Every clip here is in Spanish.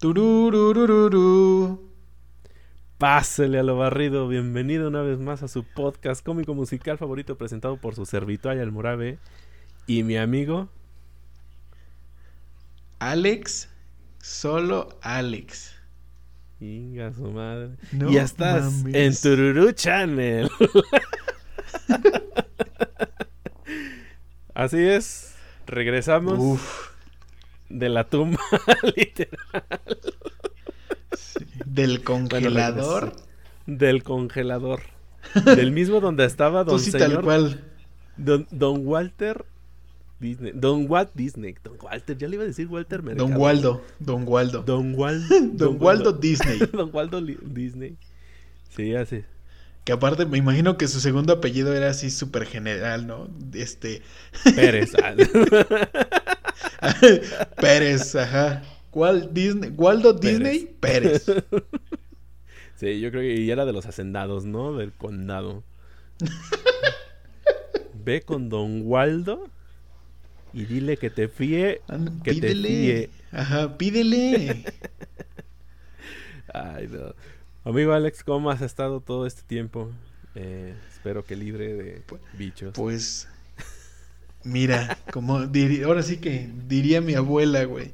Turururururu. Pásele a lo barrido, bienvenido una vez más a su podcast cómico musical favorito presentado por su servitor Almorabe y mi amigo Alex, solo Alex. Inga su madre. No y ya estás mames. en Tururú Channel. Así es, regresamos Uf, de la tumba, literal, sí. Del congelador. regresé. del congelador. Del mismo donde estaba don sí, tal cual. Don, don Walter Disney. Don Walt Disney. Don Walter, ya le iba a decir Walter Mercado. Don Waldo. Don Waldo. Don Wal- Don Waldo Disney. Don Waldo Disney. Sí, así. Que aparte me imagino que su segundo apellido era así súper general, ¿no? Este. Pérez. Pérez, ajá. ¿Cuál Disney? ¿Waldo Disney? Pérez. sí, yo creo que y era de los hacendados, ¿no? Del condado. Ve con Don Waldo y dile que te fíe. Que te pídele. fíe. Ajá, pídele. Ay, no. Amigo Alex, ¿cómo has estado todo este tiempo? Eh, espero que libre de bichos. Pues, mira, como diría, ahora sí que diría mi abuela, güey.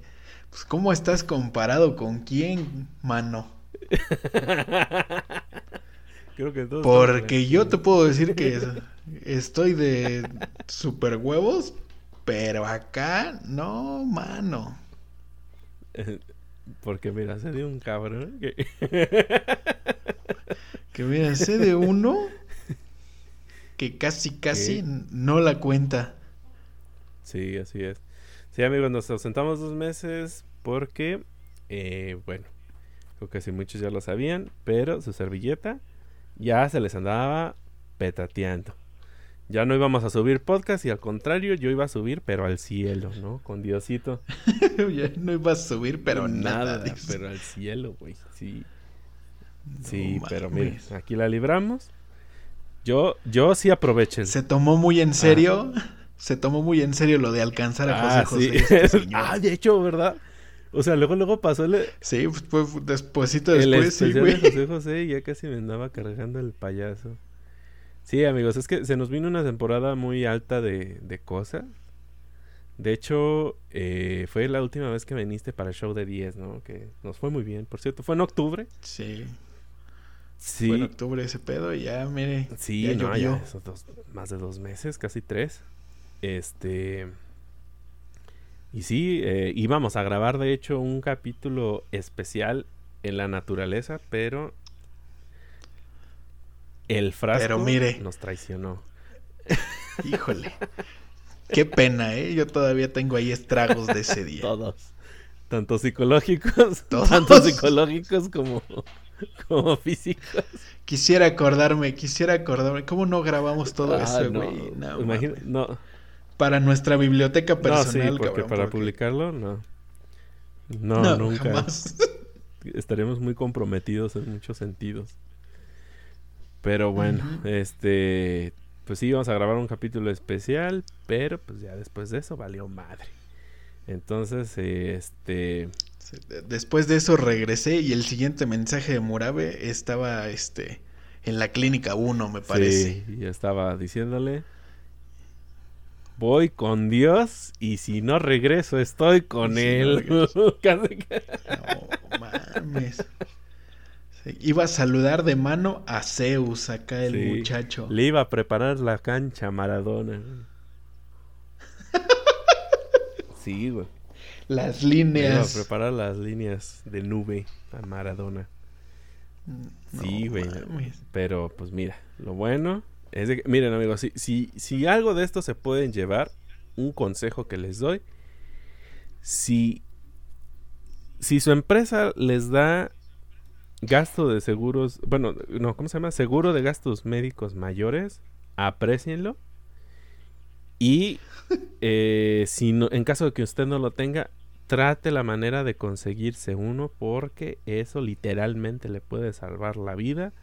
Pues, ¿cómo estás comparado con quién, mano? Creo que todos Porque yo te puedo decir que estoy de super huevos, pero acá, no, mano. Eh, Porque mira, se dio un cabrón. que- Que mira, sé de uno que casi, casi ¿Qué? no la cuenta. Sí, así es. Sí, amigos, nos ausentamos dos meses porque, eh, bueno, creo que sí muchos ya lo sabían, pero su servilleta ya se les andaba petateando. Ya no íbamos a subir podcast y al contrario, yo iba a subir, pero al cielo, ¿no? Con Diosito. ya no iba a subir, pero nada. dice. pero al cielo, güey. Sí, No sí, pero mire, mames. aquí la libramos. Yo, yo sí aprovechen. Se tomó muy en serio. Se tomó muy en serio lo de alcanzar a José Ah, José. sí. este señor. ah, de hecho, ¿verdad? O sea, luego, luego pasó el, Sí, pues, el después, sí, güey. de José José y ya casi me andaba cargando el payaso. Sí, amigos, es que se nos vino una temporada muy alta de, de cosas. De hecho, eh, fue la última vez que viniste para el show de 10, ¿no? Que nos fue muy bien, por cierto. Fue en octubre. Sí, Sí, fue en octubre ese pedo y ya, mire. sí, ya no, llovió. ya esos dos- más de dos meses, casi tres. Este... Y sí, eh, íbamos a grabar de hecho un capítulo especial en la naturaleza, pero el frasco Pero mire. nos traicionó. Híjole. Qué pena, ¿eh? Yo todavía tengo ahí estragos de ese día. Todos. Tanto psicológicos, Todos. tanto psicológicos como, como físicos. Quisiera acordarme, quisiera acordarme. ¿Cómo no grabamos todo Ah, eso, güey? No, imagina- mames. no, Para nuestra biblioteca no, personal, sí, porque cabrón, para porque- publicarlo, no. No, No, nunca. jamás. Estaríamos muy comprometidos en muchos sentidos. Pero bueno, este, pues sí, vamos a grabar un capítulo especial, pero pues ya después de eso valió madre. Entonces, este, Después de eso regresé y el siguiente mensaje de Murabe estaba este en la clínica 1, me parece. sí, ya estaba diciéndole, voy con Dios y si no regreso estoy con si él. No mames. Sí, iba a saludar de mano a Zeus acá el Sí, muchacho. Le iba a preparar la cancha a Maradona. Sí, güey. Las Le iba a líneas. preparar las líneas de nube a Maradona. No Sí, güey. Pero pues mira, lo bueno es que, miren amigos, si, si, algo de esto se pueden llevar, un consejo que les doy, si, si su empresa les da gasto de seguros, bueno, no, ¿cómo se llama? Seguro de gastos médicos mayores, aprecienlo. Y eh, si no, en caso de que usted no lo tenga, trate la manera de conseguirse uno porque eso literalmente le puede salvar la vida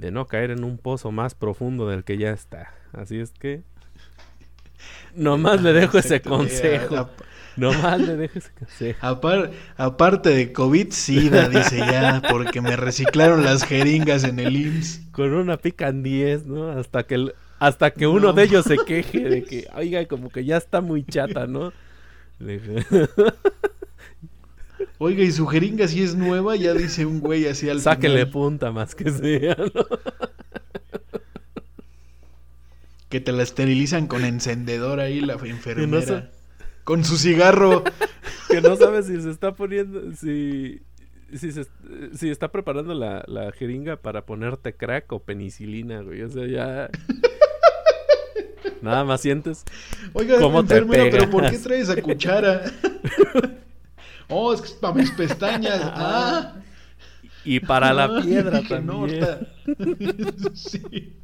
de no caer en un pozo más profundo del que ya está. Así es que Nomás le dejo ese consejo. Nomás le dejo ese consejo. apar- aparte de COVID, SIDA, dice ya, porque me reciclaron las jeringas en el IMSS. Con una pican 10, ¿no? Hasta que, el- hasta que uno No. de ellos se queje de que, oiga, como que ya está muy chata, ¿no? Oiga, y su jeringa si es nueva, ya dice un güey así al Sáquele final, punta más que sea, ¿no? que te la esterilizan con encendedor ahí la enfermera. Con su cigarro. Que no sabe si se está poniendo, si, si, se, si está preparando la, la jeringa para ponerte crack o penicilina, güey. O sea, ya... Nada más sientes. Oiga, ¿Cómo te enfermera, pero ¿por qué pegas? trae esa cuchara? oh, es que es para mis pestañas. Ah. Y para la Ah, piedra dije, no, también. está- sí.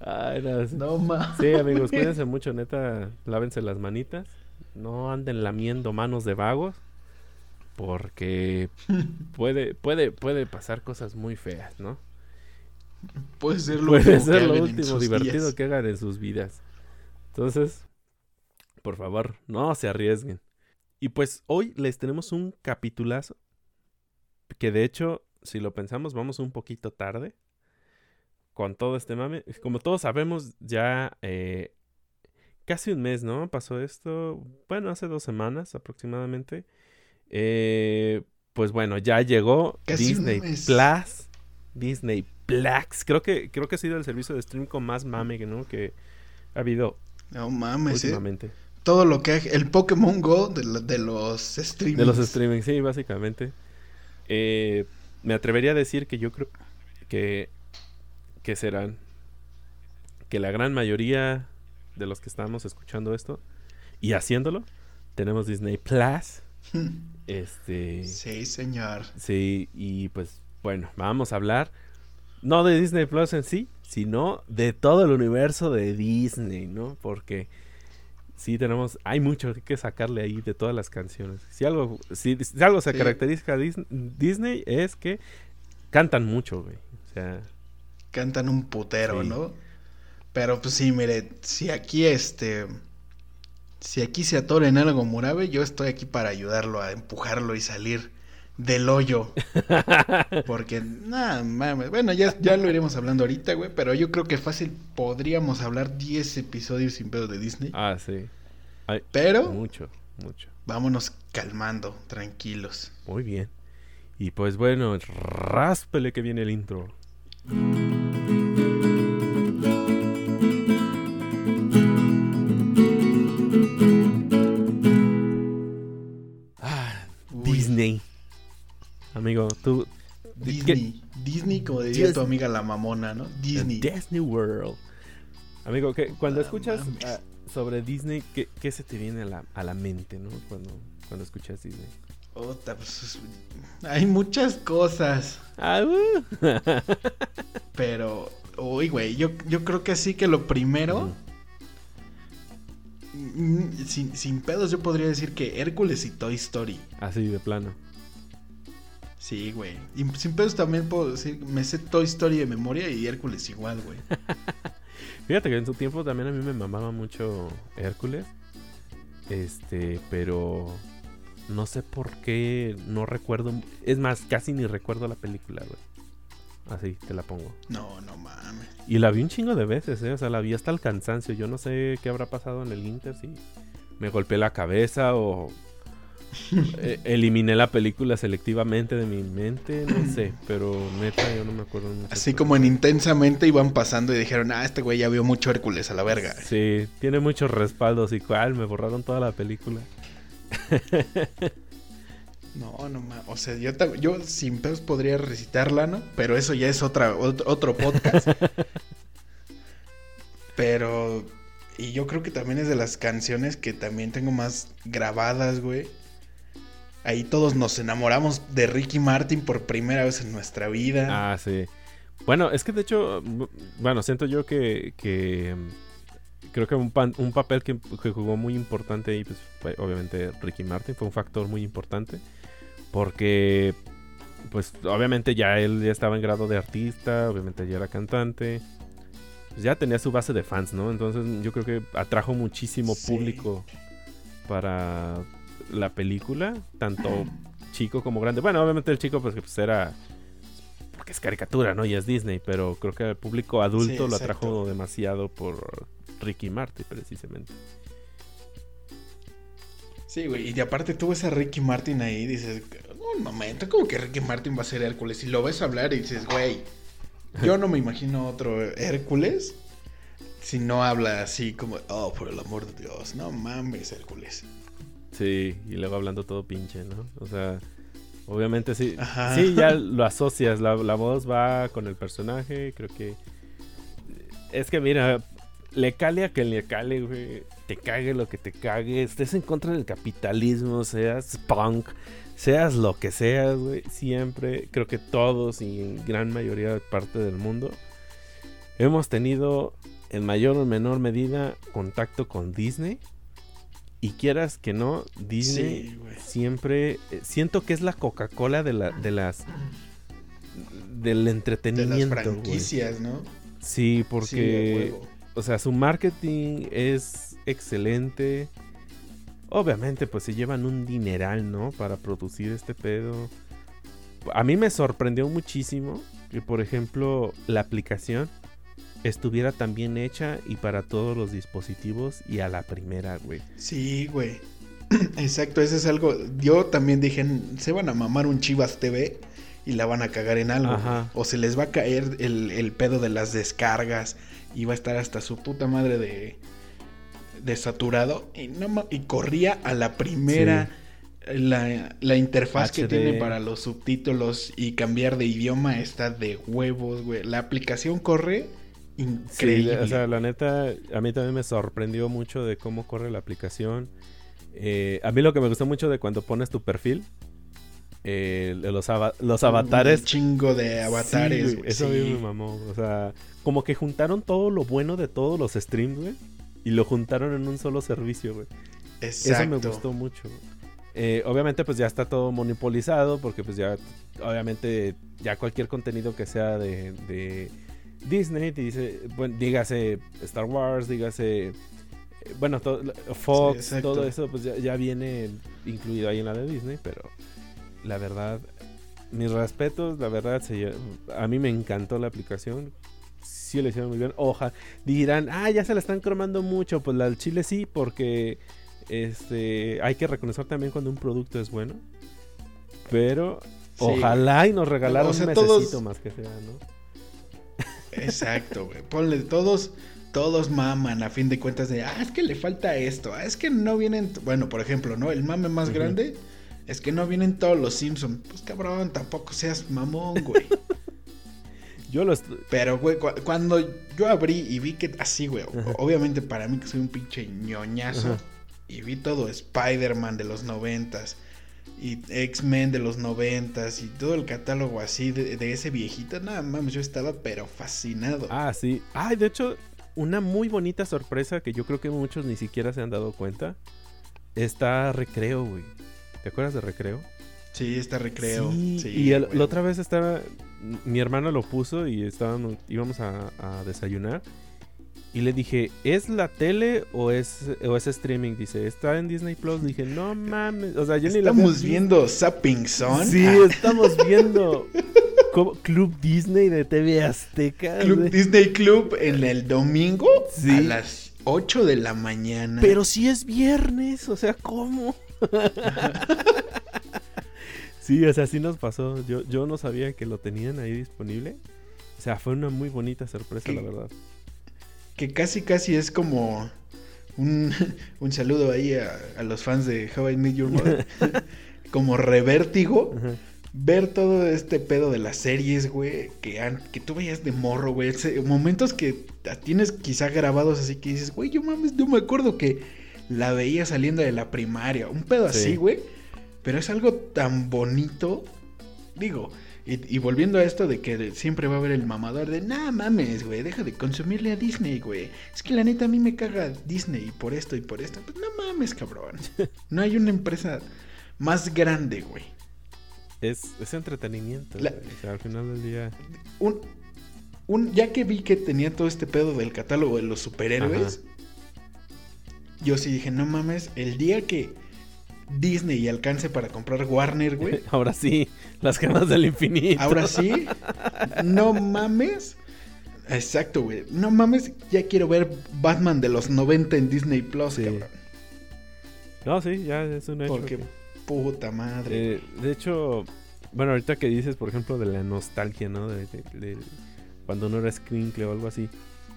Ay, no, más. Sí, amigos, cuídense mucho, neta. Lávense las manitas. No anden lamiendo manos de vagos. Porque puede, puede, puede pasar cosas muy feas, ¿no? Puede ser lo Puede que ser lo último divertido días. que hagan en sus vidas. Entonces, por favor, no se arriesguen. Y pues hoy les tenemos un capitulazo. Que de hecho, si lo pensamos, vamos un poquito tarde. Con todo este mame. Como todos sabemos, ya eh, casi un mes, ¿no? Pasó esto. Bueno, hace dos semanas aproximadamente. Eh, pues bueno, ya llegó Casi Disney. Plus. Disney Plus. Creo que, creo que ha sido el servicio de stream con más mame ¿no? que ha habido No mames, eh. Todo lo que el Pokémon Go de, lo- de los streamings. De los streaming, sí, básicamente. Eh, me atrevería a decir que yo creo que, que serán que la gran mayoría de los que estamos escuchando esto y haciéndolo, tenemos Disney Plus. Este, Sí, señor. sí, y pues bueno, vamos a hablar no de Disney Plus en sí, sino de todo el universo de Disney, ¿no? Porque sí tenemos, hay mucho que sacarle ahí de todas las canciones. Si algo, si, si algo se Sí. caracteriza a Dis- Disney es que cantan mucho, güey. O sea, Cantan un putero, Sí. ¿no? Pero pues sí, mire, si aquí este. Si aquí se atora en algo Murabe, yo estoy aquí para ayudarlo a empujarlo y salir del hoyo. Porque, nada, mames. Bueno, ya, ya lo iremos hablando ahorita, güey. Pero yo creo que fácil podríamos hablar 10 episodios sin pedo de Disney. ah, sí. Pero mucho, mucho. vámonos calmando, tranquilos. Muy bien. Y pues bueno, ráspele que viene el intro. Amigo, tú. ¿qué- Disney. Disney, como diría Dis- tu amiga la mamona, ¿no? Disney. Disney World. Amigo, que cuando Ah, escuchas ah, sobre Disney, ¿qué, qué se te viene a la, a la mente, no? Cuando, cuando escuchas Disney. Ota, pues, es- hay muchas cosas. Ah, uh. Pero, uy, güey, yo, yo creo que sí que lo primero, mm, sin, sin pedos, yo podría decir que Hércules y Toy Story. Así de plano. Sí, güey. Y sin pedos también puedo decir, me sé Toy Story de memoria y Hércules igual, güey. Fíjate que en su tiempo también a mí me mamaba mucho Hércules. Este, pero no sé por qué no recuerdo. Es más, casi ni recuerdo la película, güey. Así te la pongo. No, no mames. Y la vi un chingo de veces, ¿eh? O sea, la vi hasta el cansancio. Yo no sé qué habrá pasado en el Inter, si me golpeé la cabeza o eh, eliminé la película selectivamente de mi mente, no sé. Pero neta, yo no me acuerdo mucho. Así como en Intensamente iban pasando y dijeron, ah, este güey ya vio mucho Hércules a la verga. Sí, tiene muchos respaldos y cual, me borraron toda la película. No, no. O sea, yo, yo sin pedos podría recitarla, ¿no? Pero eso ya es otra, ot- otro podcast. Pero. Y yo creo que también es de las canciones que también tengo más grabadas, güey. Ahí todos nos enamoramos de Ricky Martin por primera vez en nuestra vida. Ah, sí. Bueno, es que de hecho, bu- bueno, siento yo que, que mm, creo que un, pan- un papel que, que jugó muy importante ahí, pues fue obviamente Ricky Martin, fue un factor muy importante, porque pues obviamente ya él ya estaba en grado de artista, obviamente ya era cantante, pues, ya tenía su base de fans, ¿no? Entonces yo creo que atrajo muchísimo público para la película, tanto chico como grande. Bueno, obviamente el chico pues, pues era porque es caricatura, ¿no? Y es Disney, pero creo que el público adulto lo atrajo demasiado por Ricky Martin precisamente. Sí, güey, y aparte tú ves a Ricky Martin ahí y dices, un momento, ¿cómo que Ricky Martin va a ser Hércules? Y lo ves hablar y dices, güey, yo no me imagino otro Hércules si no habla así como, oh, por el amor de Dios, no mames, Hércules. Sí, y luego hablando todo pinche, ¿no? O sea, obviamente sí. Sí, ya lo asocias, la, voz va con el personaje, creo que... Es que mira, le cale a que le cale, güey. Te cague lo que te cague. Estés en contra del capitalismo, seas punk, seas lo que seas, güey. Siempre, creo que todos y en gran mayoría de parte del mundo hemos tenido en mayor o menor medida contacto con Disney y quieras que no, Disney siempre eh, siento que es la Coca-Cola de, la, de las del entretenimiento. De las franquicias, ¿no? Sí, porque o sea, su marketing es excelente. Obviamente, pues se llevan un dineral, ¿no? Para producir este pedo. A mí me sorprendió muchísimo que, por ejemplo, la aplicación estuviera tan bien hecha y para todos los dispositivos y a la primera, güey. Sí, güey. Exacto, eso es algo. Yo también dije, se van a mamar un Chivas TV y la van a cagar en algo. O se les va a caer el, pedo de las descargas y va a estar hasta su puta madre de, de saturado. Y, no, y corría a la primera. La, la, interfaz que tiene para los subtítulos y cambiar de idioma está de huevos, güey. La aplicación corre increíble. o sea, la neta, a mí también me sorprendió mucho de cómo corre la aplicación. Eh, a mí lo que me gustó mucho de cuando pones tu perfil, eh, los, los avatares. Un chingo de avatares, Eso a mí me mamó. O sea, como que juntaron todo lo bueno de todos los streams, güey. Y lo juntaron en un solo servicio, güey. Eso me gustó mucho. Eh, obviamente, pues ya está todo monopolizado. Porque, pues ya, obviamente, ya cualquier contenido que sea de Disney, dice, bueno, dígase Star Wars, dígase, eh, bueno, Fox, todo eso, pues ya, viene incluido ahí en la de Disney, pero la verdad, mis respetos, la verdad, a mí me encantó la aplicación. Sí lo hicieron muy bien. Ojalá dirán, ah, ya se la están cromando mucho. Pues la del chile sí, porque este hay que reconocer también cuando un producto es bueno. Pero ojalá y nos regalaron un mesecito más que sea, ¿no? Exacto, güey. Ponle todos, todos maman a fin de cuentas de, ah, es que le falta esto, ah, es que no vienen, bueno, por ejemplo, ¿no? El mame más grande es que no vienen todos los Simpsons. Pues cabrón, tampoco seas mamón, güey. yo lo Pero, güey, cuando yo abrí y vi que así, güey, obviamente para mí que soy un pinche ñoñazo, y vi todo Spider-Man de los noventas y X-Men de los noventas y todo el catálogo así de, ese viejito, nada más yo estaba pero fascinado. Ah, sí. Ay, de hecho, una muy bonita sorpresa que yo creo que muchos ni siquiera se han dado cuenta. Está Recreo, güey. ¿Te acuerdas de Recreo? Sí, está Recreo. Sí, y la otra vez estaba, mi hermano lo puso y estábamos, íbamos a, a desayunar. Y le dije, ¿es la tele o es, o es streaming? Dice, ¿está en Disney Plus? Dije, no mames. O sea, yo ni la Estamos viendo Zapping Son. Sí, estamos viendo Club Disney de TV Azteca. Club Disney Club en el domingo a las 8 de la mañana. Pero si es viernes, o sea, ¿cómo? sí, o sea, sí nos pasó. Yo, yo no sabía que lo tenían ahí disponible. O sea, fue una muy bonita sorpresa, la verdad que casi casi es como un, un saludo ahí a, los fans de How I Met Your Mother, como revértigo. Ver todo este pedo de las series, güey, que, que tú veías de morro, güey. Momentos que tienes quizá grabados así que dices, güey, yo mames, no me acuerdo que la veía saliendo de la primaria. Un pedo así, güey. Pero es algo tan bonito. Digo, y, volviendo a esto de que siempre va a haber el mamador de, nah mames, güey, deja de consumirle a Disney, güey. Es que la neta a mí me caga Disney por esto y por esto. Pues no mames, cabrón. No hay una empresa más grande, güey. Es, es entretenimiento. o sea, al final del día. Un, un, ya que vi que tenía todo este pedo del catálogo de los superhéroes, yo sí dije, no mames, el día que Disney alcance para comprar Warner, güey. Ahora sí, las gemas del infinito. Ahora sí, no mames. Exacto, güey. No mames, ya quiero ver Batman de los 90 en Disney Plus, cabrón. No, sí, ya es un hecho. Porque, puta madre. Eh, de hecho, bueno, ahorita que dices, por ejemplo, de la nostalgia, ¿no? De, cuando uno era Scrinkle o algo así.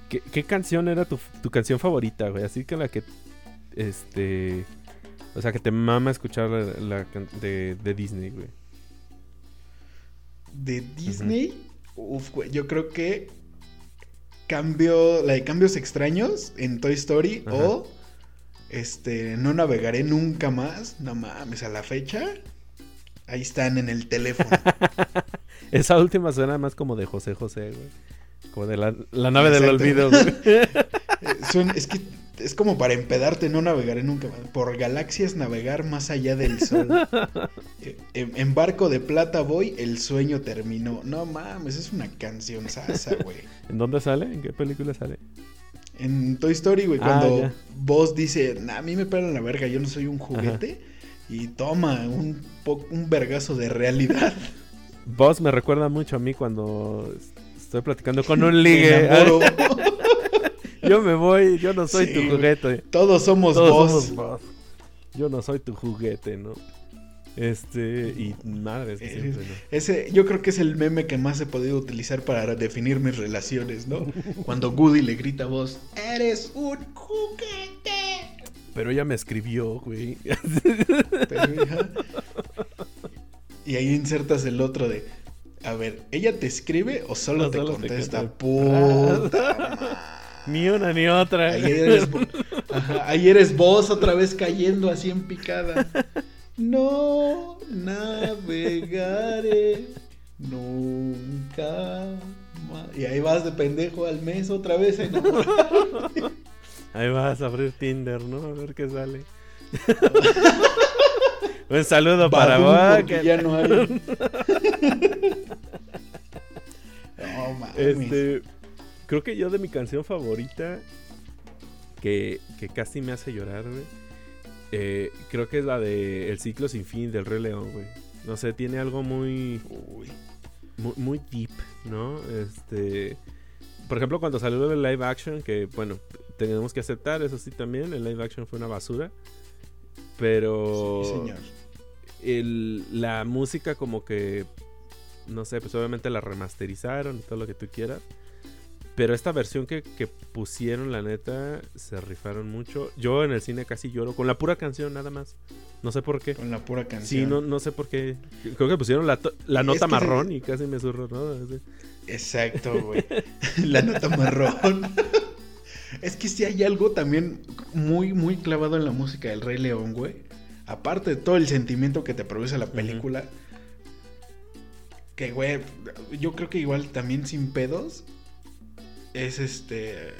¿Qué, canción era tu, canción favorita, güey? Así que la que. Este. O sea, que te mama escuchar la, de, Disney, güey. ¿De Disney? Uf, güey. Yo creo que. Cambio. La de cambios extraños en Toy Story o. Este. No navegaré nunca más. No mames, a la fecha. Ahí están en el teléfono. Esa última suena más como de José José, güey. Como de la, nave del olvido, güey. es que es como para empedarte, no navegaré nunca más. Por galaxias navegar más allá del sol. Eh, en, barco de plata voy, el sueño terminó. No mames, es una canción sasa, güey. ¿En dónde sale? ¿En qué película sale? En Toy Story, güey, ah, cuando vos dice, a mí me pegan la verga, yo no soy un juguete. Y toma un, un vergazo de realidad. Vos me recuerda mucho a mí cuando estoy platicando con un ligue. Yo me voy, yo no soy tu juguete. Todos somos vos. Yo no soy tu juguete, ¿no? Este, y madre, Ese, yo creo que es el meme que más he podido utilizar para definir mis relaciones, ¿no? Cuando Woody le grita a vos, eres un juguete. Pero ella me escribió, güey. Y ahí insertas el otro de, a ver, ¿ella te escribe o solo, te, contesta? Puta Ni una ni otra. Ahí eres, vos otra vez cayendo así en picada. No navegaré nunca más. Y ahí vas de pendejo al mes otra vez. Ahí vas a abrir Tinder, ¿no? A ver qué sale. Un saludo para vos. Que ya no hay. Este, creo que yo de mi canción favorita, que, casi me hace llorar, güey. Eh, creo que es la de El ciclo sin fin del Rey León, güey. No sé, tiene algo muy, muy, deep, ¿no? Este, por ejemplo, cuando salió el live action, que bueno, tenemos que aceptar, eso sí también, el live action fue una basura. Pero sí, señor. El, la música como que no sé, pues obviamente la remasterizaron y todo lo que tú quieras. Pero esta versión que, pusieron, la neta, se rifaron mucho. Yo en el cine casi lloro con la pura canción, nada más. No sé por qué. Con la pura canción. Sí, no, no sé por qué. Creo que pusieron la, nota marrón y casi me zurro, ¿no? Exacto, güey. la nota marrón. es que si hay algo también muy, muy clavado en la música del Rey León, güey. Aparte de todo el sentimiento que te produce la película. Que, güey, yo creo que igual también sin pedos es este.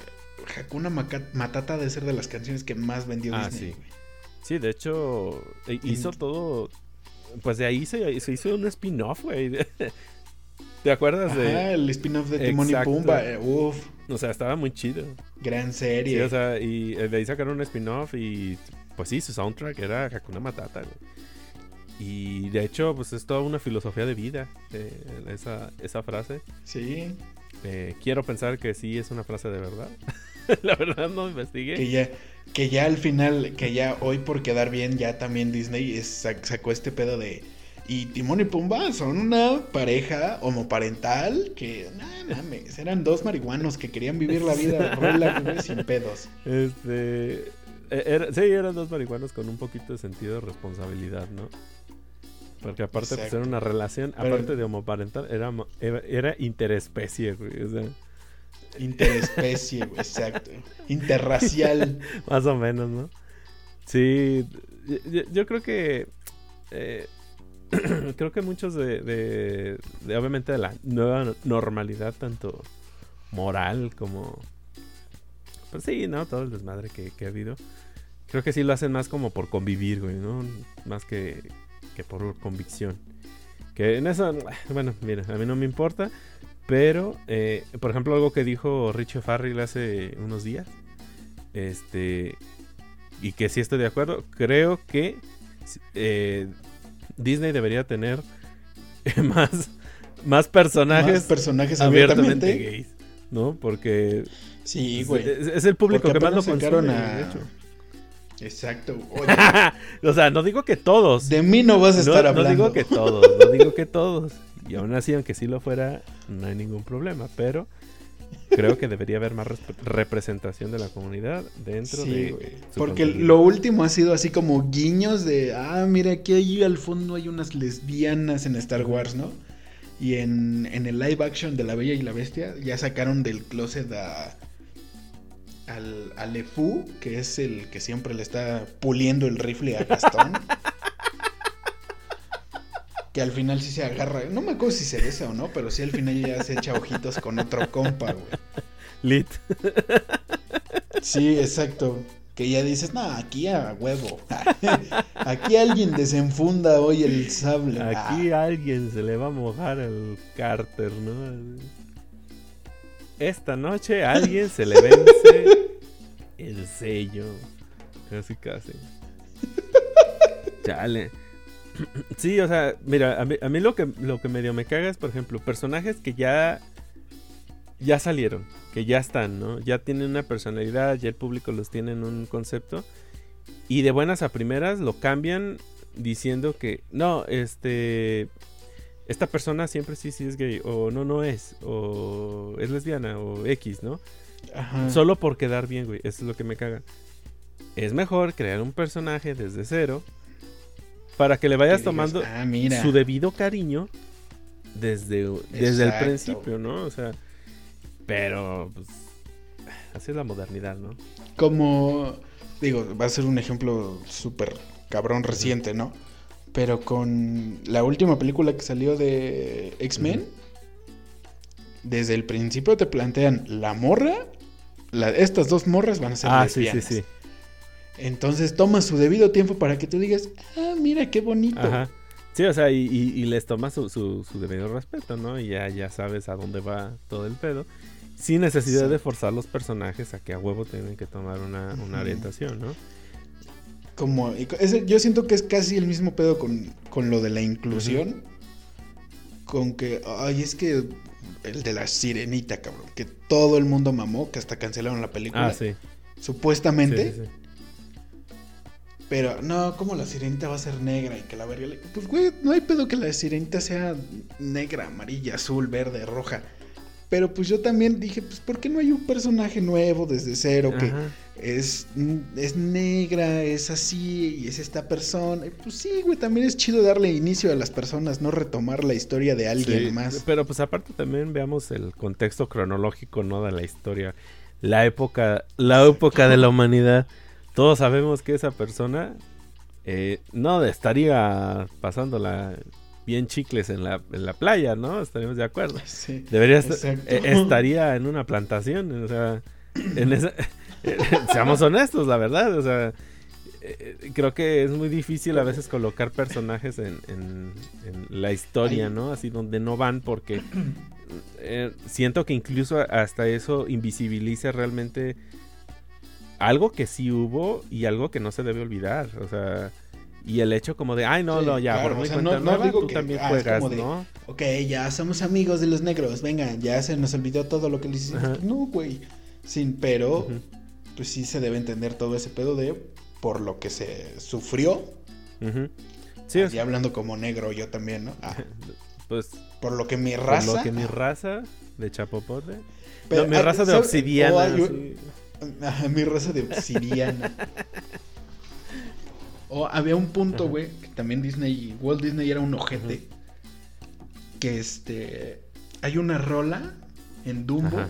Hakuna Matata de ser de las canciones que más vendió ah, Disney. Sí. sí, de hecho, e, hizo todo. Pues de ahí se, hizo un spin-off, güey. ¿Te acuerdas de.? Ah, el spin-off de Timon y Pumba. Eh, uf. O sea, estaba muy chido. Gran serie. Sí, o sea, y eh, de ahí sacaron un spin-off y. Pues sí, su soundtrack era Hakuna Matata, güey. Y de hecho, pues es toda una filosofía de vida eh, esa, esa frase. Sí. Eh, quiero pensar que sí es una frase de verdad. la verdad no investigué. Que ya, que ya al final, que ya hoy por quedar bien, ya también Disney sacó este pedo de... Y Timón y Pumba son una pareja homoparental que, no mames, eran dos marihuanos que querían vivir la vida sin pedos. Este... E, sí, eran dos marihuanos con un poquito de sentido de responsabilidad, ¿no? Porque aparte de ser una relación, aparte de homoparental, era, era, interespecie, güey. Interespecie, güey, exacto. Interracial. Más o menos, ¿no? Sí, yo, creo que... Eh, creo que muchos de, de, Obviamente de la nueva normalidad, tanto moral como... Pues sí, ¿no? Todo el desmadre que, que ha habido. Creo que sí lo hacen más como por convivir, güey, ¿no? Más que, que por convicción. Que en eso, bueno, mira, a mí no me importa. Pero, eh, por ejemplo, algo que dijo Richie Farrell hace unos días, este, y que sí estoy de acuerdo, creo que eh, Disney debería tener más, más personajes, Más personajes abiertamente, abiertamente. gays, ¿no? Porque Sí, güey. es, es el público Porque que más lo consume, a- de hecho. Exacto. Oye, o sea, no digo que todos. de mí no vas a no, estar no hablando. digo que todos, no digo que todos. Y aún así, aunque sí lo fuera, no hay ningún problema. Pero creo que debería haber más representación de la comunidad dentro Sí, de. Porque contenido. lo último ha sido así como guiños de, ah, mira, aquí ahí al fondo hay unas lesbianas en Star Wars, ¿no? Y en, en el live action de La Bella y la Bestia ya sacaron del closet a, al, a LeFou, que es el que siempre le está puliendo el rifle a Gastón. que al final sí se agarra, no me acuerdo si se besa o no, pero sí al final ya se echa ojitos con otro compa, güey. Lit. Sí, exacto. Que ya dices, no, aquí a huevo. aquí alguien desenfunda hoy el sable. Aquí Ah, a alguien se le va a mojar el cárter, ¿no? Esta noche a alguien se le vence el sello. Casi, casi. Chale. Sí, o sea, mira, a mí, lo, que, lo que medio me caga es, por ejemplo, personajes que ya, ya salieron, que ya están, ¿no? Ya tienen una personalidad, ya el público los tiene en un concepto. Y de buenas a primeras lo cambian diciendo que, no, este, esta persona siempre sí, sí es gay, o no, no es, o es lesbiana, o X, ¿no? ajá. Solo por quedar bien, güey. Eso es lo que me caga. Es mejor crear un personaje desde cero para que le vayas tomando ah, mira. su debido cariño desde, desde el principio, ¿no? O sea, pero pues así es la modernidad, ¿no? Como, digo, va a ser un ejemplo súper cabrón reciente, ¿no? Pero con la última película que salió de X-Men, desde el principio te plantean la morra, la- estas dos morras van a ser Ah, sí, sí, sí. Entonces toma su debido tiempo para que tú digas, ah, mira qué bonito. Ajá. Sí, o sea, y, y- y les tomas su, su, su debido respeto, ¿no? Y ya, ya sabes a dónde va todo el pedo. Sin necesidad Sí. de forzar los personajes a que a huevo tienen que tomar una, una orientación, ¿no? Como, yo siento que es casi el mismo pedo con, con lo de la inclusión. Con que, ay, es que el de la sirenita, cabrón. Que todo el mundo mamó, que hasta cancelaron la película. Ah, sí. Supuestamente. Sí, sí, sí. Pero no, como la sirenita va a ser negra y que la verga. Pues, güey, no hay pedo que la sirenita sea negra, amarilla, azul, verde, roja. Pero pues yo también dije, pues, ¿por qué no hay un personaje nuevo desde cero que. Es, es negra, es así y es esta persona? Pues sí, güey, también es chido darle inicio a las personas, no retomar la historia de alguien Sí, más. Pero pues aparte también veamos el contexto cronológico, ¿no? De la historia. La época, la época de la humanidad. Todos sabemos que esa persona eh, no estaría pasándola bien chicles en la, en la playa, ¿no? Estaríamos de acuerdo. Sí. Debería estar, Exacto. eh, estaría en una plantación, o sea, en esa, seamos honestos, la verdad, o sea, eh, eh, creo que es muy difícil a veces colocar personajes en, en- en la historia. ¿no? Así donde no van porque eh, siento que incluso hasta eso invisibiliza realmente algo que sí hubo y algo que no se debe olvidar, o sea, y el hecho como de, ay, no, Sí, no, ya, claro, por o sea, no- no digo tú que- también ah, juegas, de- ¿no? Ok, ya somos amigos de los negros, venga, ya se nos olvidó todo lo que les hicimos. Ajá. No, güey. Sin, pero. Pues sí se debe entender todo ese pedo de por lo que se sufrió. Sí, Así hablando como negro yo también, ¿no? Ah, pues por lo que mi Por raza. lo que mi raza de chapopote. Pero, no, mi ah, raza de obsidiana. O hay- sí. Ah, mi raza de obsidiana. o había un punto, güey, que también Disney, Walt Disney era un ojete. Que este. Hay una rola en Dumbo. Ajá.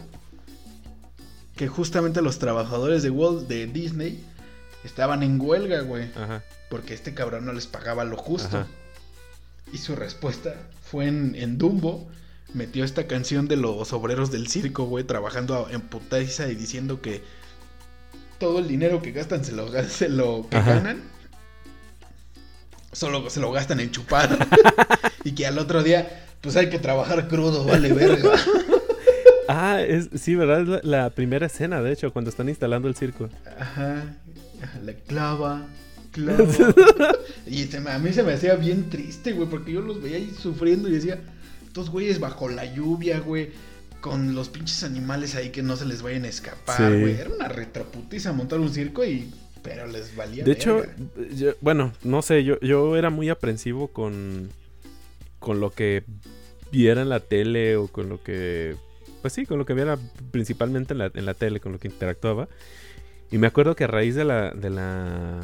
Que justamente los trabajadores de Walt, de Disney, estaban en huelga, güey. Ajá. Porque este cabrón no les pagaba lo justo. Ajá. Y su respuesta fue en, en Dumbo. Metió esta canción de los obreros del circo, güey, trabajando en putiza y diciendo que todo el dinero que gastan se lo, ga- se lo que Ajá. ganan. Solo se lo gastan en chupar. y que al otro día Pues hay que trabajar crudo, vale verga. Ah, es, sí, ¿verdad? Es la, la primera escena, de hecho, cuando están instalando el circo. Ajá. La clava, clava. y se me- a mí se me hacía bien triste, güey, porque yo los veía ahí sufriendo y decía, estos güeyes bajo la lluvia, güey, con los pinches animales ahí que no se les vayan a escapar, Sí. güey. Era una retraputiza montar un circo y... Pero les valía De hecho, yo- bueno, no sé, yo, yo era muy aprensivo con, con lo que viera en la tele o con lo que, pues sí, con lo que viera principalmente en la, en la tele, con lo que interactuaba. Y me acuerdo que a raíz de la, de la,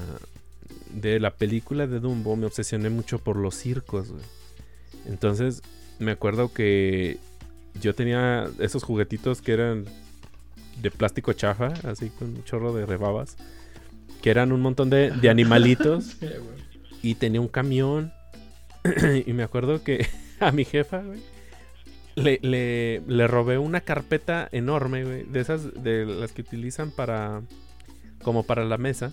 de la película de Dumbo me obsesioné mucho por los circos, güey. Entonces, me acuerdo que yo tenía esos juguetitos que eran de plástico chafa, así con un chorro de rebabas, que eran un montón de, de animalitos y tenía un camión. y me acuerdo que a mi jefa, güey, le, le, le robé una carpeta enorme, güey, de esas, de las que utilizan para, como para la mesa,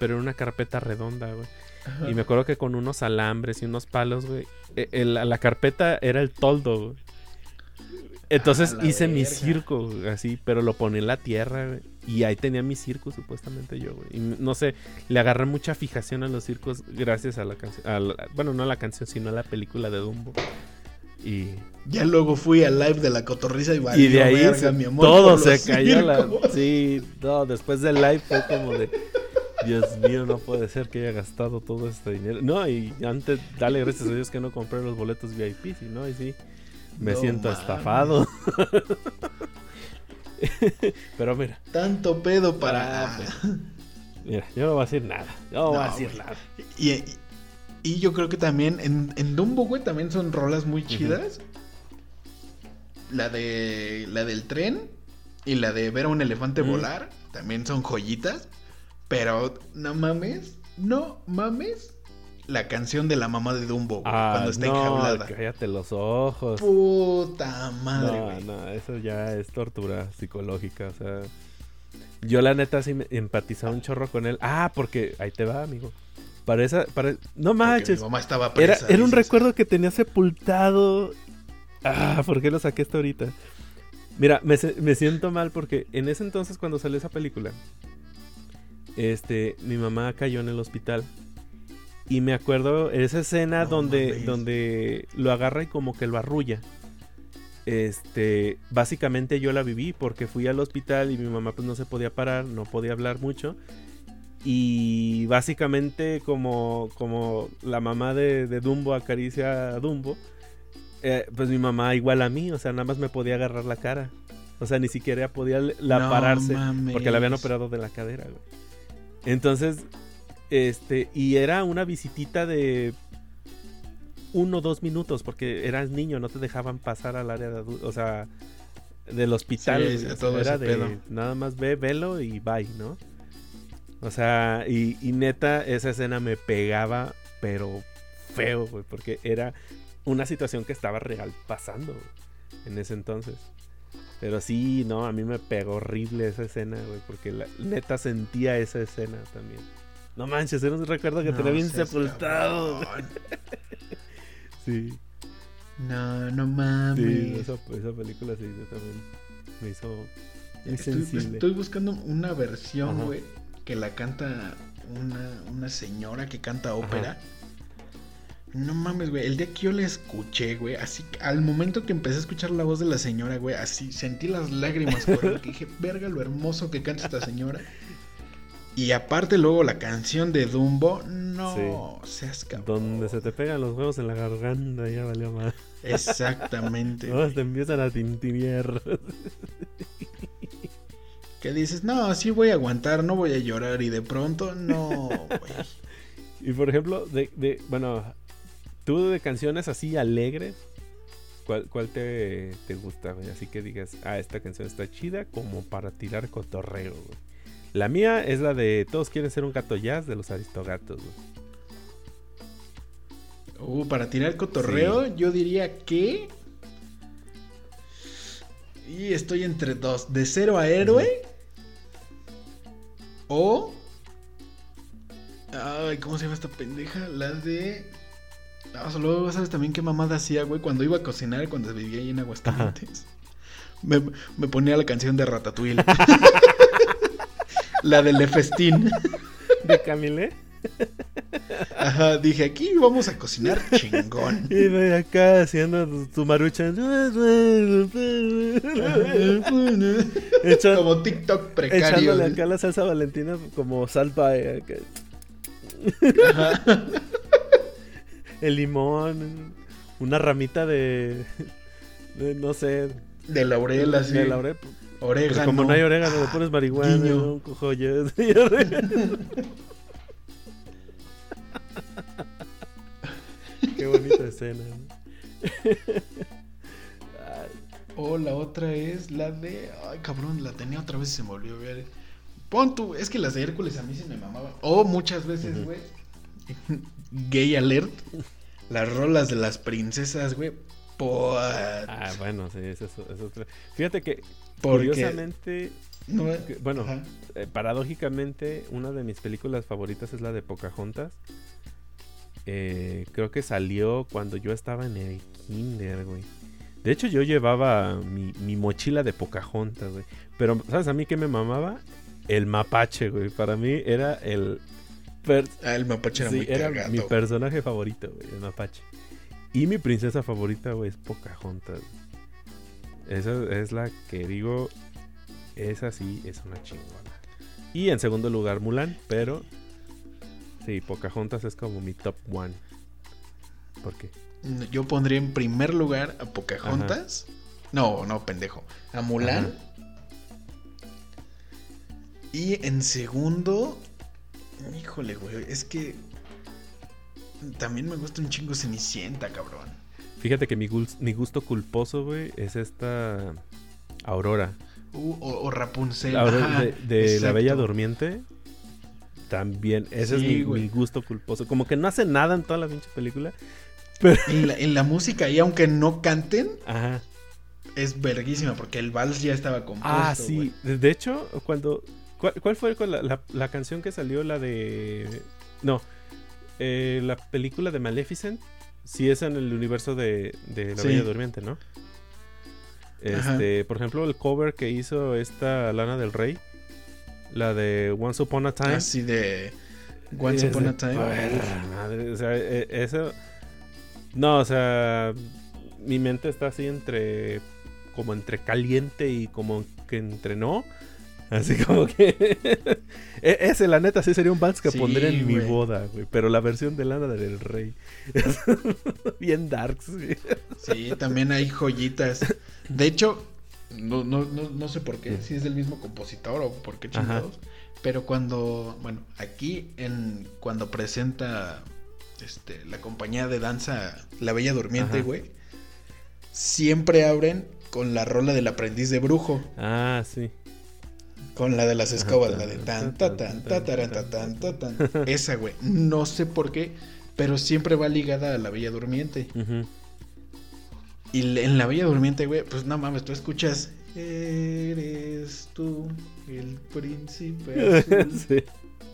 pero era una carpeta redonda, güey. Ajá. Y me acuerdo que con unos alambres y unos palos, güey. e- la carpeta era el toldo, güey. Entonces Ah, hice mi circo, así, pero lo ponía en la tierra, güey. Y ahí tenía mi circo, supuestamente yo, güey. Y no sé, le agarré mucha fijación a los circos gracias a la canción. Bueno, no a la canción, sino a la película de Dumbo. Y, Ya luego fui al live de la cotorriza y de ahí verga, se- mi amor, todo se cayó. La, sí, no, después del live fue como de. Dios mío, no puede ser que haya gastado todo este dinero. No, y antes, dale gracias a Dios que no compré los boletos VIP, si no, y sí, me No siento estafado. Pero mira, Tanto pedo para... Ah, mira, yo no voy a decir nada. Yo no, voy a No, decir nada. Y, y- y yo creo que también en, en Dumbo, güey, también son rolas muy chidas. La de la del tren y la de ver a un elefante volar también son joyitas. Pero no mames, no mames la canción de la mamá de Dumbo güey, Ah, cuando está no, enjaulada. cállate los ojos. Puta madre, No, güey. no, eso ya es tortura psicológica, o sea... Yo la neta sí me empatizaba un chorro con él. Ah, porque ahí te va, amigo. Para esa, para... No manches. mi mamá estaba Era, presa. era un dices. recuerdo que tenía sepultado. Ah, ¿por qué lo saqué hasta ahorita? Mira, me, me siento mal porque en ese entonces cuando salió esa película, este, mi mamá cayó en el hospital. Y me acuerdo esa escena No donde, mames. donde lo agarra y como que lo arrulla. Este, básicamente yo la viví porque fui al hospital y mi mamá pues no se podía parar, no podía hablar mucho. Y básicamente como, como la mamá de, de Dumbo acaricia a Dumbo, eh, pues mi mamá igual a mí, o sea, nada más me podía agarrar la cara. O sea, ni siquiera podía la No pararse mames. porque la habían operado de la cadera, güey. Entonces, este, y era una visitita de uno o dos minutos porque eras niño, no te dejaban pasar al área de o sea, del hospital. Sí, todo era de pedo. nada más ve, velo y bye, ¿no? O sea, y, y neta, esa escena me pegaba, pero feo, güey, porque era una situación que estaba real pasando en ese entonces. Pero sí, no, a mí me pegó horrible esa escena, güey, porque la, neta sentía esa escena también. No manches, era un recuerdo que No tenía bien sepultado. Sí, No, no sí, mames. esa, esa película sí, yo también me hizo Estoy, sensible. estoy buscando una versión, güey, que la canta una, una señora que canta ópera. No mames, güey. El día que yo la escuché, güey, así al momento que empecé a escuchar la voz de la señora, güey, así sentí las lágrimas que dije, verga, lo hermoso que canta esta señora. Y aparte, luego la canción de Dumbo, no seas cabrón. Donde se te pegan los huevos en la garganta, ya valió más. Exactamente. Todos te empiezan a tintinear. que dices, no, sí voy a aguantar, no voy a llorar. Y de pronto, no, güey. Y por ejemplo, de, de bueno, tú de canciones así alegres, ¿cuál, cuál te, te gusta? güey? Así que digas, ah, esta canción está chida como para tirar cotorreo, güey. La mía es la de Todos quieren ser un gato jazz de los aristogatos, güey. Uh, para tirar cotorreo, yo diría que. Y estoy entre dos. De cero a héroe. O. Ay, ¿cómo se llama esta pendeja? La de. No, solo sabes también qué mamada hacía, güey, cuando iba a cocinar, cuando vivía ahí en Aguascalientes. Me, me, ponía la canción de Ratatouille. la del Le Festín. ¿De Camille? Ajá, dije, aquí vamos a cocinar chingón. Y de acá haciendo tu, marucha. como TikTok precario. Echándole acá la salsa valentina como salpa. El limón, una ramita de, no sé. De laurel, así. De laurel. Orégano. como no hay orégano, le pones marihuana, un cojoyo. Qué bonita escena. o la otra es la de. Ay, cabrón, la tenía otra vez y se me volvió a ver. Pon tú, es que las de Hércules a mí se me mamaban. O muchas veces, güey. Gay alert. Las rolas de las princesas, güey. Ah, bueno, sí, eso, eso, Fíjate que, curiosamente, bueno, eh, paradójicamente, una de mis películas favoritas es la de Pocahontas. Eh, creo que salió cuando yo estaba en el kinder, güey. De hecho, yo llevaba mi, mochila de Pocahontas, güey. Pero, ¿sabes a mí qué me mamaba? El mapache, güey. Para mí era el... Ah, el mapache era muy era mi personaje favorito, güey, el mapache. Y mi princesa favorita, güey, es Pocahontas. Esa es la que digo, esa sí es una chingona. Y en segundo lugar, Mulan, pero Sí, Pocahontas es como mi top one. ¿Por qué? Yo pondría en primer lugar a Pocahontas. No, no, pendejo. A Mulan. Y en segundo. Híjole, güey. Es que. También me gusta un chingo Cenicienta, cabrón. Fíjate que mi, gusto culposo, güey, es esta. Aurora. Uh, o, Rapunzel. de, La Bella Durmiente. También, ese es mi, gusto culposo. Como que no hace nada en toda la pinche película. Pero... En, la, música, y aunque no canten, es verguísima, porque el vals ya estaba compuesto. Ah, sí. De hecho, cuando. ¿Cuál, fue la, canción que salió? La de. No. Eh, la película de Maleficent. Sí, es en el universo de, La Bella Durmiente, ¿no? Este, por ejemplo, el cover que hizo esta Lana del Rey la de Once Upon a Time. Así de Once Upon a Time. Madre, o sea, e, eso. No, o sea, mi mente está así entre. Como entre caliente y como que entre no. Así como que. E, ese, la neta, sí sería un vals que pondría en mi boda, güey. Pero la versión de Lana del Rey. Bien darks, güey. Sí, también hay joyitas. De hecho, no, no, no, no sé por qué, si es del mismo compositor o por qué chingados. Pero cuando, bueno, aquí en cuando presenta este, la compañía de danza La Bella Durmiente, güey, siempre abren con la rola del aprendiz de brujo. Ah, sí. Con la de las escobas, la de tan, tan, tan, tan, tan, tan, tan. Esa, güey. No sé por qué, pero siempre va ligada a La Bella Durmiente. Y en La Bella Durmiente, güey, pues no mames, tú escuchas. Eres tú el príncipe sí.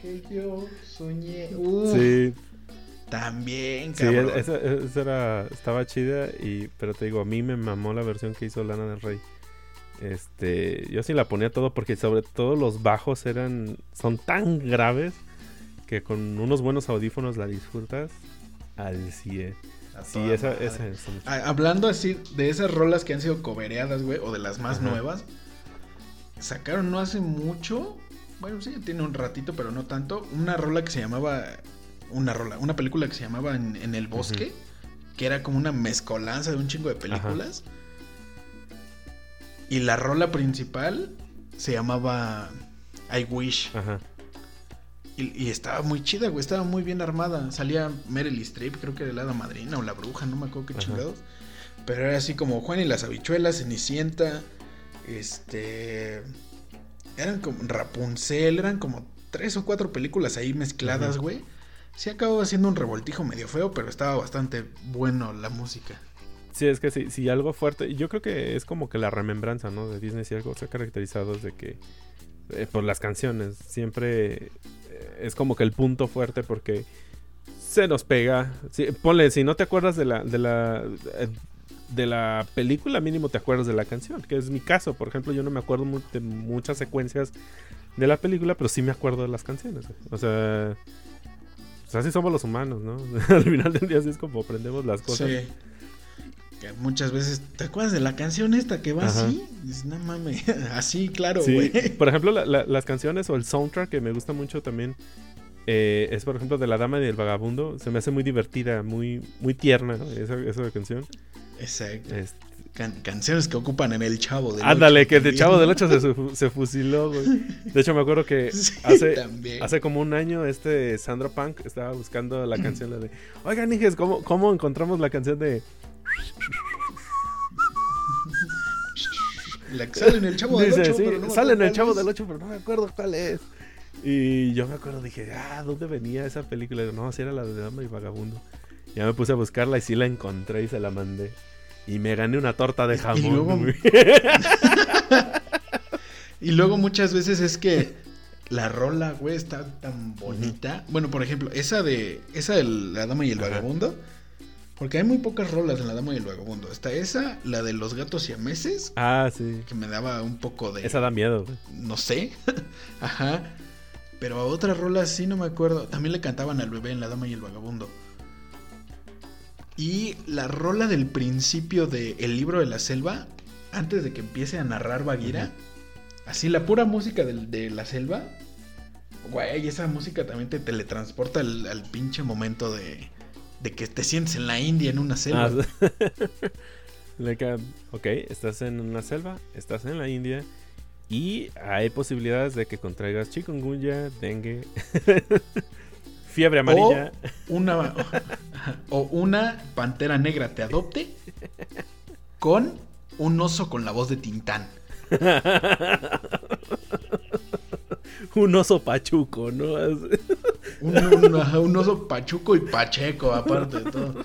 que yo soñé. sí. También, cabrón. Sí, esa, esa, era, estaba chida, y, pero te digo, a mí me mamó la versión que hizo Lana del Rey. Este, yo sí la ponía todo porque sobre todo los bajos eran, son tan graves que con unos buenos audífonos la disfrutas al 100. Sí, esa, esa, Hablando así de esas rolas que han sido cobereadas, güey, o de las más nuevas, sacaron no hace mucho, bueno, sí, tiene un ratito, pero no tanto, una rola que se llamaba, una rola, una película que se llamaba En, el bosque, que era como una mezcolanza de un chingo de películas. Y la rola principal se llamaba I Wish. Ajá. Y, estaba muy chida, güey, estaba muy bien armada. Salía Meryl Streep, creo que de la madrina o la bruja, no me acuerdo qué chingados. Pero era así como Juan y las habichuelas, Cenicienta, este... Eran como Rapunzel, eran como tres o cuatro películas ahí mezcladas, güey. Sí acabó haciendo un revoltijo medio feo, pero estaba bastante bueno la música. Sí, es que sí, sí, algo fuerte. Yo creo que es como que la remembranza, ¿no? De Disney, si algo se ha caracterizado de que... Eh, por las canciones, siempre es como que el punto fuerte porque se nos pega. Ponle, si no te acuerdas de la, de la, eh, de la película, mínimo te acuerdas de la canción, que es mi caso. Por ejemplo, yo no me acuerdo de muchas secuencias de la película, pero sí me acuerdo de las canciones. O sea, así somos los humanos, ¿no? Al final del día así es como aprendemos las cosas. Sí. Que muchas veces, ¿te acuerdas de la canción esta que va Ajá. así? Dices, no mames, así, claro, Sí, güey. por ejemplo, la- la- las canciones o el soundtrack que me gusta mucho también eh, es, por ejemplo, de La Dama y el Vagabundo. Se me hace muy divertida, muy, muy tierna ¿no? esa, esa canción. Exacto. Es- Can- canciones que ocupan en el chavo del ándale, que de también. Chavo del 8 se, se fusiló, güey. De hecho, me acuerdo que Sí, hace, también. hace como un año este Sandro Punk estaba buscando la canción la de... Oigan, hijes, ¿cómo, ¿cómo encontramos la canción de... La que sale en el chavo del Dice, Ocho, sí, pero no me sale en acuerdo el Chavo cuál del es. 8, pero no me acuerdo cuál es. Y yo me acuerdo, dije, ah, ¿dónde venía esa película? No, si era la de Dama y Vagabundo. Ya me puse a buscarla y sí la encontré y se la mandé. Y me gané una torta de jamón. luego-. Y luego muchas veces es que la rola, güey, está tan bonita. Bueno, por ejemplo, esa de esa de La Dama y el Ajá. Vagabundo. Porque hay muy pocas rolas en La Dama y el Vagabundo. Está esa, la de los gatos siameses, ah, sí. que me daba un poco de... Esa da miedo, güey. No sé. Ajá. Pero a otra rola sí no me acuerdo. También le cantaban al bebé en La Dama y el Vagabundo. Y la rola del principio de El libro de la selva, antes de que empiece a narrar Bagheera, así la pura música de, la selva, güey, esa música también te teletransporta al, al pinche momento de, de que te sientes en la India en una selva. Ah, ok, estás en una selva, estás en la India y hay posibilidades de que contraigas chikungunya, dengue, fiebre amarilla. una o una pantera negra te adopte con un oso con la voz de Tintán. Un oso pachuco, ¿no? Un, un- ajá, un oso pachuco y pacheco, aparte de todo.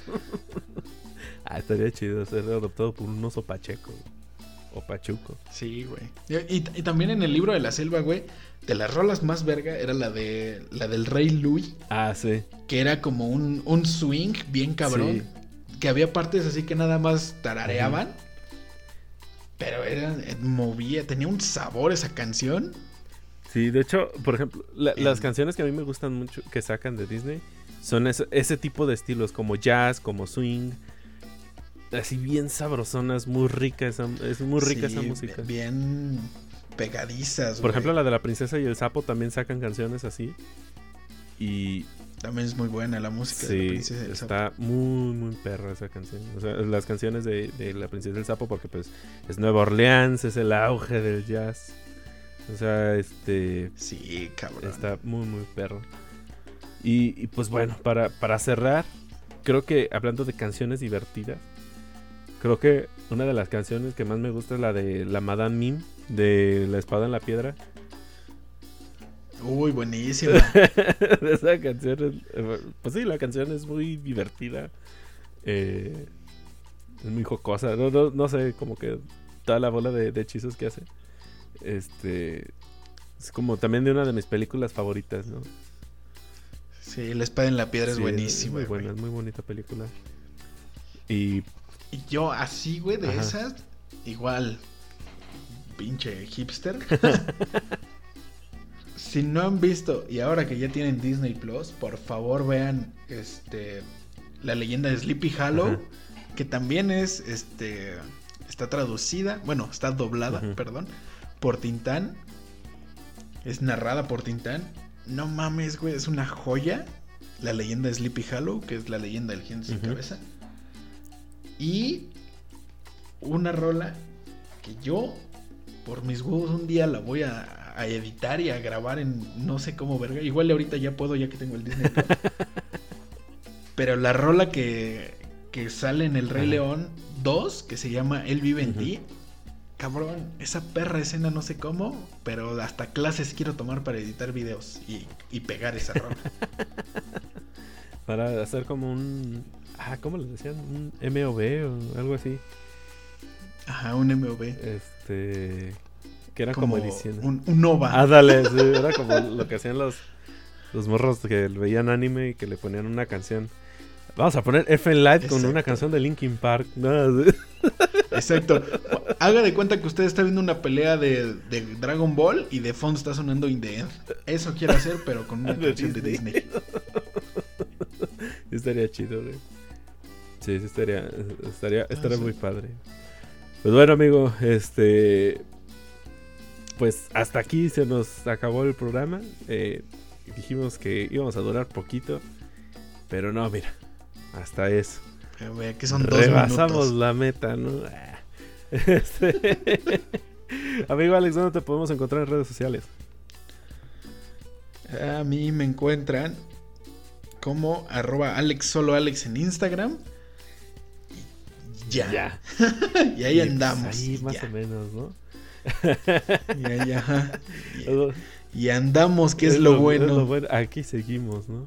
ah, estaría chido ser adoptado por un oso pacheco. O pachuco. Sí, güey. Y, y también en el libro de la selva, güey, de las rolas más verga era la de la del rey Louis, Ah, sí. que era como un, un swing bien cabrón. Que había partes así que nada más tarareaban. Pero era, eh, movía, tenía un sabor esa canción. Sí, de hecho, por ejemplo, la- En- las canciones que a mí me gustan mucho que sacan de Disney son ese, ese tipo de estilos, como jazz, como swing. Así bien sabrosonas, muy rica esa, es muy rica Sí, esa música. Bien pegadizas. Por ejemplo, la de la princesa y el sapo también sacan canciones así. Y También es muy buena la música de la sí, princesa del Sapo. está muy, muy perra esa canción. O sea, las canciones de, de la princesa del sapo, porque pues es Nueva Orleans, es el auge del jazz. O sea, este... Sí, cabrón. Está muy, muy perro. Y, y, pues bueno, para, para cerrar, creo que hablando de canciones divertidas, creo que una de las canciones que más me gusta es la de la Madame Mim, de La Espada en la Piedra. Uy, buenísima. Esa canción es, pues sí, la canción es muy divertida. Eh, es muy jocosa. No, no, no sé, como que toda la bola de, de hechizos que hace. Este... Es como también de una de mis películas favoritas, ¿no? Sí, La espada en la piedra es buenísima. muy güey. buena, es muy bonita película. Y Y yo así, güey, de Ajá. esas, igual, pinche hipster. si no han visto, y ahora que ya tienen Disney Plus, por favor vean este la leyenda de Sleepy Hollow, Ajá. que también es este está traducida, bueno, está doblada, perdón, por Tintán. Es narrada por Tintán. No mames, güey, es una joya. La leyenda de Sleepy Hollow, que es la leyenda del gente sin cabeza. Y una rola que yo, por mis huevos, un día la voy a, a editar y a grabar en no sé cómo verga. Igual ahorita ya puedo, ya que tengo el Disney Plus. Pero la rola que, que sale en El Rey Ajá. León 2, que se llama Él vive en ti. Cabrón, esa perra escena no sé cómo, pero hasta clases quiero tomar para editar videos y, y pegar esa rola. para hacer como un... Ah, ¿cómo le decían? Un MOV o algo así. Ajá, un MOV. Este... Que era como, ediciones. Un, un OVA. Ah, dale, sí, era como lo que hacían los, Los morros que veían anime y que le ponían una canción. Vamos a poner F en Light con una canción de Linkin Park. No, Exacto. Haga de cuenta que usted está viendo una pelea de, de Dragon Ball y de fondo está sonando In the End. Eso quiero hacer, pero con una De canción de Disney. Disney. estaría chido, güey. Sí, sí, estaría, estaría, estaría Ah, sí. muy padre. Pues bueno, amigo, este. Pues hasta aquí se nos acabó el programa. Eh, dijimos que íbamos a durar poquito. Pero no, mira. Hasta eso. Vea que son dos Rebasamos minutos. la meta, ¿no? Este... Amigo Alex, ¿dónde te podemos encontrar en redes sociales? A mí me encuentran como arroba Alex solo Alex en Instagram. Y Ya. y ahí Y, pues, andamos. ahí más ya. o menos, ¿no? Y ahí, ajá. Todo- Y, y andamos, que es, lo, bueno. es lo bueno. Aquí seguimos, ¿no?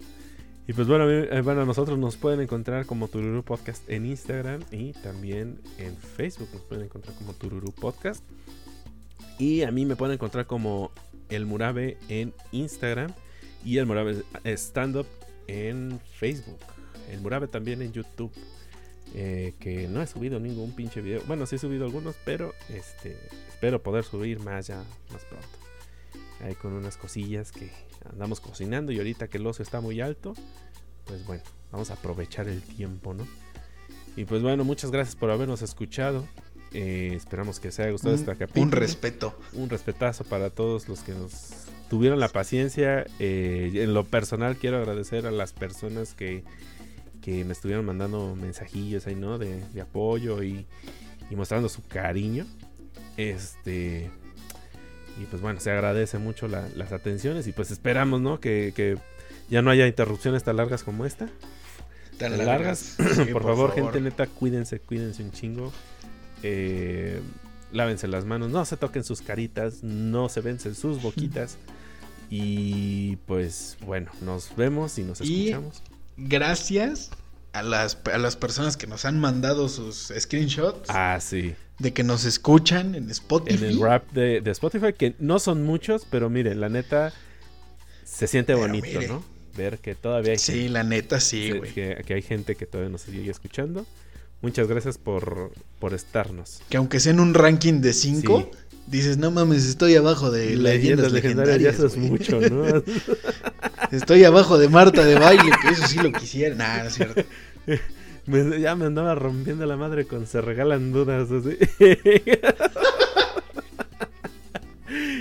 Y pues bueno, a mí- eh, bueno, nosotros nos pueden encontrar como Tururu Podcast en Instagram y también en Facebook nos pueden encontrar como Tururu Podcast. Y a mí me pueden encontrar como El Murabe en Instagram y El Murabe Stand Up en Facebook. El Murabe también en YouTube. eh, que no he subido ningún pinche video. Bueno, sí he subido algunos, pero este espero poder subir más ya más pronto ahí con unas cosillas que andamos cocinando y ahorita que el oso está muy alto, pues bueno, vamos a aprovechar el tiempo, ¿no? Y pues bueno, muchas gracias por habernos escuchado. Eh, esperamos que os haya gustado Un, este capítulo. un respeto. Un respetazo para todos los que nos tuvieron la paciencia. Eh, en lo personal quiero agradecer a las personas que, que me estuvieron mandando mensajillos ahí, ¿no? De, de apoyo y, y mostrando su cariño. Este. Y pues bueno, se agradece mucho la- las atenciones y pues esperamos, ¿no? Que, que ya no haya interrupciones tan largas como esta. Tan Tan largas. largas. Sí, por, favor, gente neta, cuídense, cuídense un chingo. Eh, lávense las manos, no se toquen sus caritas, no se vencen sus boquitas. Y pues bueno, nos vemos y nos Y- escuchamos. Gracias a las, a las personas que nos han mandado sus screenshots Ah, sí. de que nos escuchan en Spotify. En el rap de, de Spotify, que no son muchos, pero miren, la neta se siente Pero bonito, mire. ¿no? Ver que todavía hay Sí, gente, la neta sí, que- güey. que, que hay gente que todavía nos sigue escuchando. Muchas gracias por, por estarnos. Que aunque sea en un ranking de 5, dices, no mames, estoy abajo de leyendas, legendarias. ya eso es güey". mucho, ¿no? Estoy abajo de Marta de baile, que eso sí lo quisiera. Nah, no es cierto. Ya me andaba rompiendo la madre con se regalan dudas así.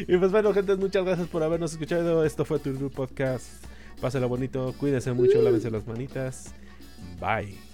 y pues bueno, gente, muchas gracias por habernos escuchado. Esto fue tu Podcast. Pásenlo bonito, cuídense mucho, lávense las manitas. Bye.